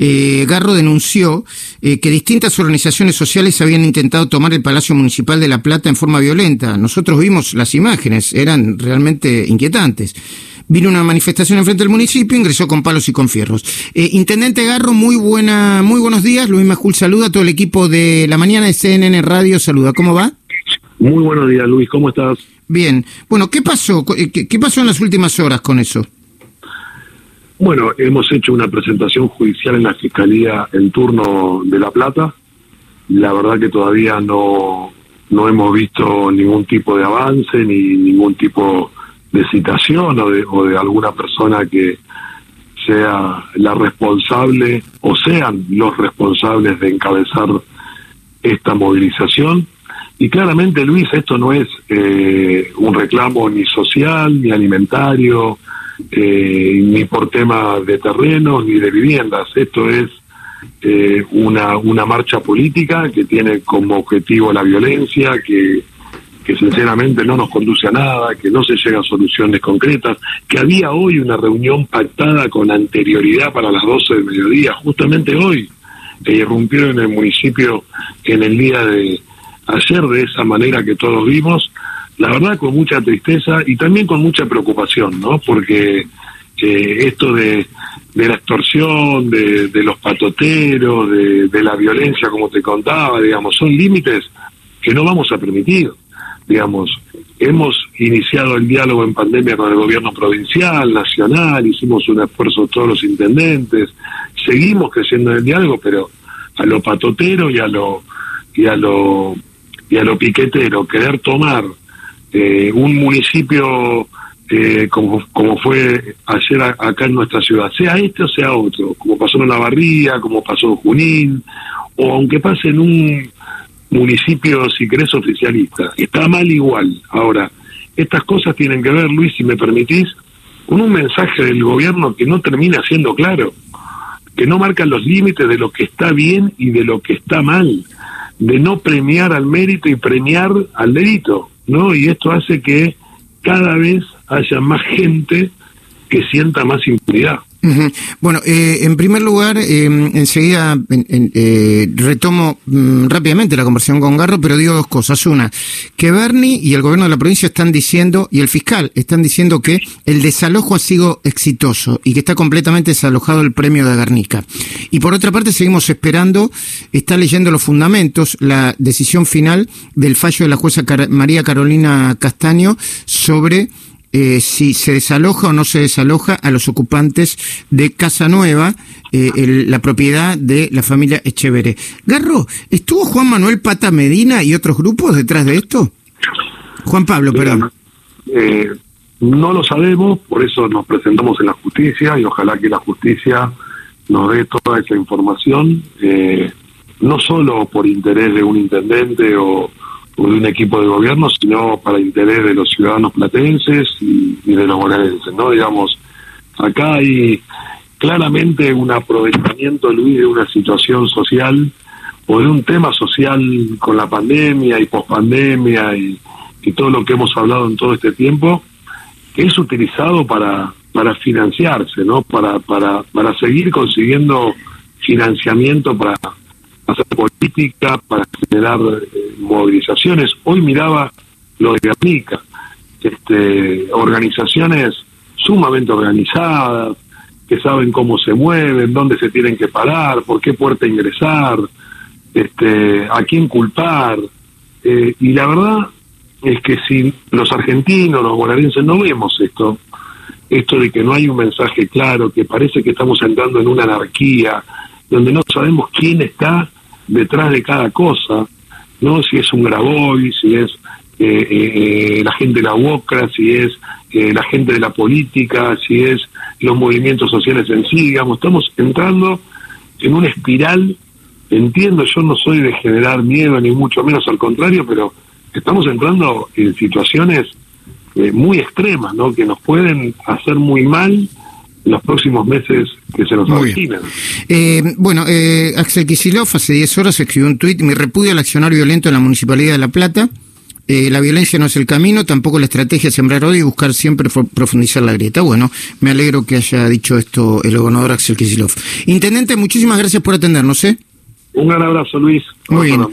eh, Garro denunció eh, que distintas organizaciones sociales habían intentado tomar el Palacio Municipal de La Plata en forma violenta. Nosotros vimos las imágenes, eran realmente inquietantes. Vino una manifestación enfrente del municipio, ingresó con palos y con fierros. Eh, Intendente Garro, muy buena, muy buenos días. Luis Majul saluda, todo el equipo de la mañana de CNN Radio saluda. ¿Cómo va? Muy buenos días, Luis. ¿Cómo estás? Bien. Bueno, ¿qué pasó? ¿Qué, qué pasó en las últimas horas con eso? Bueno, hemos hecho una presentación judicial en la Fiscalía en turno de La Plata. La verdad que todavía no, no hemos visto ningún tipo de avance ni ningún tipo de citación o de, o de alguna persona que sea la responsable o sean los responsables de encabezar esta movilización. Y claramente, Luis, esto no es eh, un reclamo ni social, ni alimentario, eh, ni por tema de terrenos, ni de viviendas. Esto es eh, una, una marcha política que tiene como objetivo la violencia, que, que sinceramente no nos conduce a nada, que no se llega a soluciones concretas, que había hoy una reunión pactada con anterioridad para las 12 del mediodía, justamente hoy, que irrumpieron en el municipio en el día de ayer de esa manera que todos vimos, la verdad con mucha tristeza y también con mucha preocupación, ¿no? Porque eh, esto de, de, la extorsión, de, de los patoteros, de, de, la violencia, como te contaba, digamos, son límites que no vamos a permitir. Digamos, hemos iniciado el diálogo en pandemia con el gobierno provincial, nacional, hicimos un esfuerzo todos los intendentes, seguimos creciendo en el diálogo, pero a lo patotero y a lo y a lo y a lo piquetero, querer tomar eh, un municipio eh, como, como fue ayer acá en nuestra ciudad, sea este o sea otro, como pasó en La Barría, como pasó en Junín, o aunque pase en un municipio, si querés, oficialista. Está mal igual. Ahora, estas cosas tienen que ver, Luis, si me permitís, con un mensaje del gobierno que no termina siendo claro, que no marca los límites de lo que está bien y de lo que está mal, de no premiar al mérito y premiar al delito. ¿No? Y esto hace que cada vez haya más gente que sienta más impunidad. Bueno, eh, en primer lugar, eh, enseguida en, en, eh, retomo mm, rápidamente la conversación con Garro, pero digo dos cosas. Una, que Bernie y el gobierno de la provincia están diciendo, y el fiscal, están diciendo que el desalojo ha sido exitoso y que está completamente desalojado el premio de Garnica. Y por otra parte, seguimos esperando, está leyendo los fundamentos, la decisión final del fallo de la jueza María Carolina Castaño sobre eh, si se desaloja o no se desaloja a los ocupantes de Casa Nueva, eh, el, la propiedad de la familia Echeveré. Garro, ¿estuvo Juan Manuel Pata Medina y otros grupos detrás de esto? Juan Pablo, perdón. Eh, no lo sabemos, por eso nos presentamos en la justicia y ojalá que la justicia nos dé toda esa información, eh, no solo por interés de un intendente o de un equipo de gobierno, sino para interés de los ciudadanos platenses y, y de los bonaerenses, ¿no? Digamos, acá hay claramente un aprovechamiento, Luis, de una situación social o de un tema social con la pandemia y pospandemia y, y todo lo que hemos hablado en todo este tiempo, que es utilizado para, para financiarse, ¿no? Para, para, para seguir consiguiendo financiamiento para hacer política, para generar eh, movilizaciones. Hoy miraba lo de Guernica, este, organizaciones sumamente organizadas, que saben cómo se mueven, dónde se tienen que parar, por qué puerta ingresar, este, a quién culpar. Eh, y la verdad es que si los argentinos, los bonaerenses no vemos esto, esto de que no hay un mensaje claro, que parece que estamos entrando en una anarquía, donde no sabemos quién está detrás de cada cosa, no si es un Graboy, si es eh, eh, la gente de la UOCRA, si es eh, la gente de la política, si es los movimientos sociales en sí, digamos, estamos entrando en una espiral, entiendo, yo no soy de generar miedo, ni mucho menos al contrario, pero estamos entrando en situaciones eh, muy extremas, ¿no? Que nos pueden hacer muy mal los próximos meses que se nos avecinan. Eh, bueno, eh, Axel Kicillof hace 10 horas escribió un tuit, mi repudio al accionar violento en la Municipalidad de La Plata, eh, la violencia no es el camino, tampoco la estrategia sembrar odio y buscar siempre profundizar la grieta. Bueno, me alegro que haya dicho esto el gobernador Axel Kicillof. Intendente, muchísimas gracias por atendernos. ¿eh? Un gran abrazo, Luis. Muy bien.